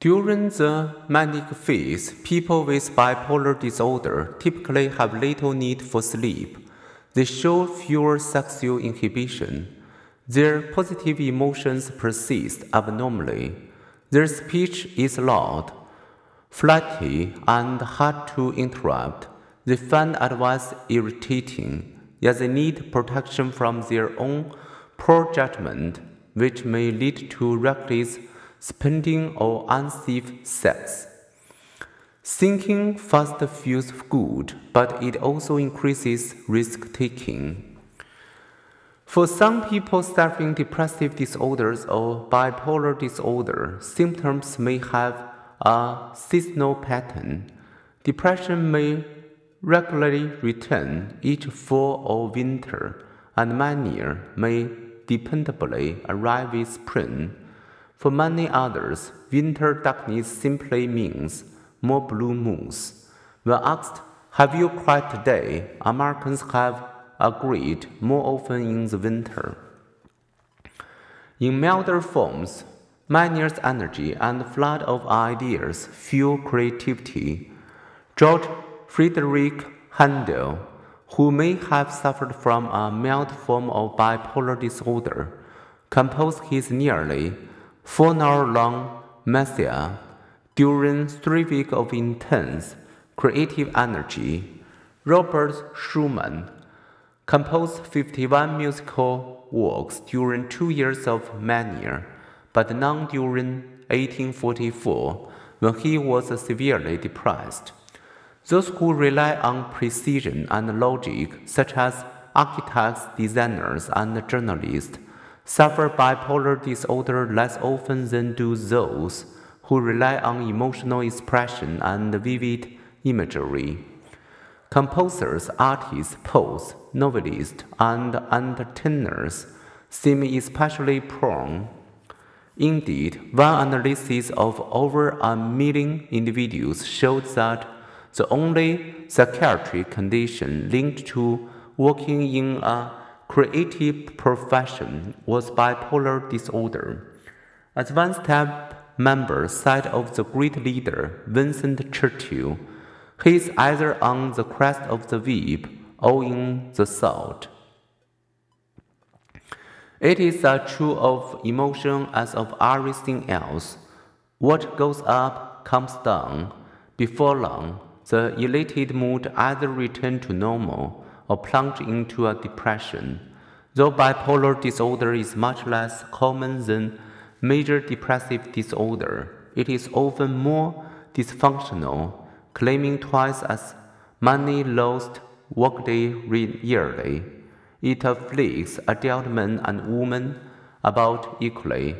During the manic phase, people with bipolar disorder typically have little need for sleep. They show fewer sexual inhibition. Their positive emotions persist abnormally. Their speech is loud, flighty, and hard to interrupt. They find advice irritating, yet they need protection from their own poor judgment, which may lead to reckless spending or unsafe sex. Thinking fast feels good, but it also increases risk taking. For some people suffering depressive disorders or bipolar disorder, symptoms may have a seasonal pattern. Depression may regularly return each fall or winter, and mania may dependably arrive with spring. For many others, winter darkness simply means more blue moons. When asked, Have you cried today? Americans have agreed more often in the winter. In milder forms, mania's energy and flood of ideas fuel creativity. George Frideric Handel, who may have suffered from a mild form of bipolar disorder, composed his nearly four-hour-long Messiah during three weeks of intense creative energy. Robert Schumann composed 51 musical works during two years of mania, but none during 1844 when he was severely depressed. Those who rely on precision and logic, such as architects, designers, and journalists, suffer bipolar disorder less often than do those who rely on emotional expression and vivid imagery. Composers, artists, poets, novelists, and entertainers seem especially prone. Indeed, one analysis of over a million individuals showed that the only psychiatric condition linked to working in a creative profession was bipolar disorder. As one staff member said of the great leader Winston Churchill, he is either on the crest of the wave or in the salt. It is as true of emotion as of everything else. What goes up comes down. Before long, the elated mood either returns to normal or plunge into a depression. Though bipolar disorder is much less common than major depressive disorder, it is often more dysfunctional, claiming twice as many lost workday yearly. It afflicts adult men and women about equally.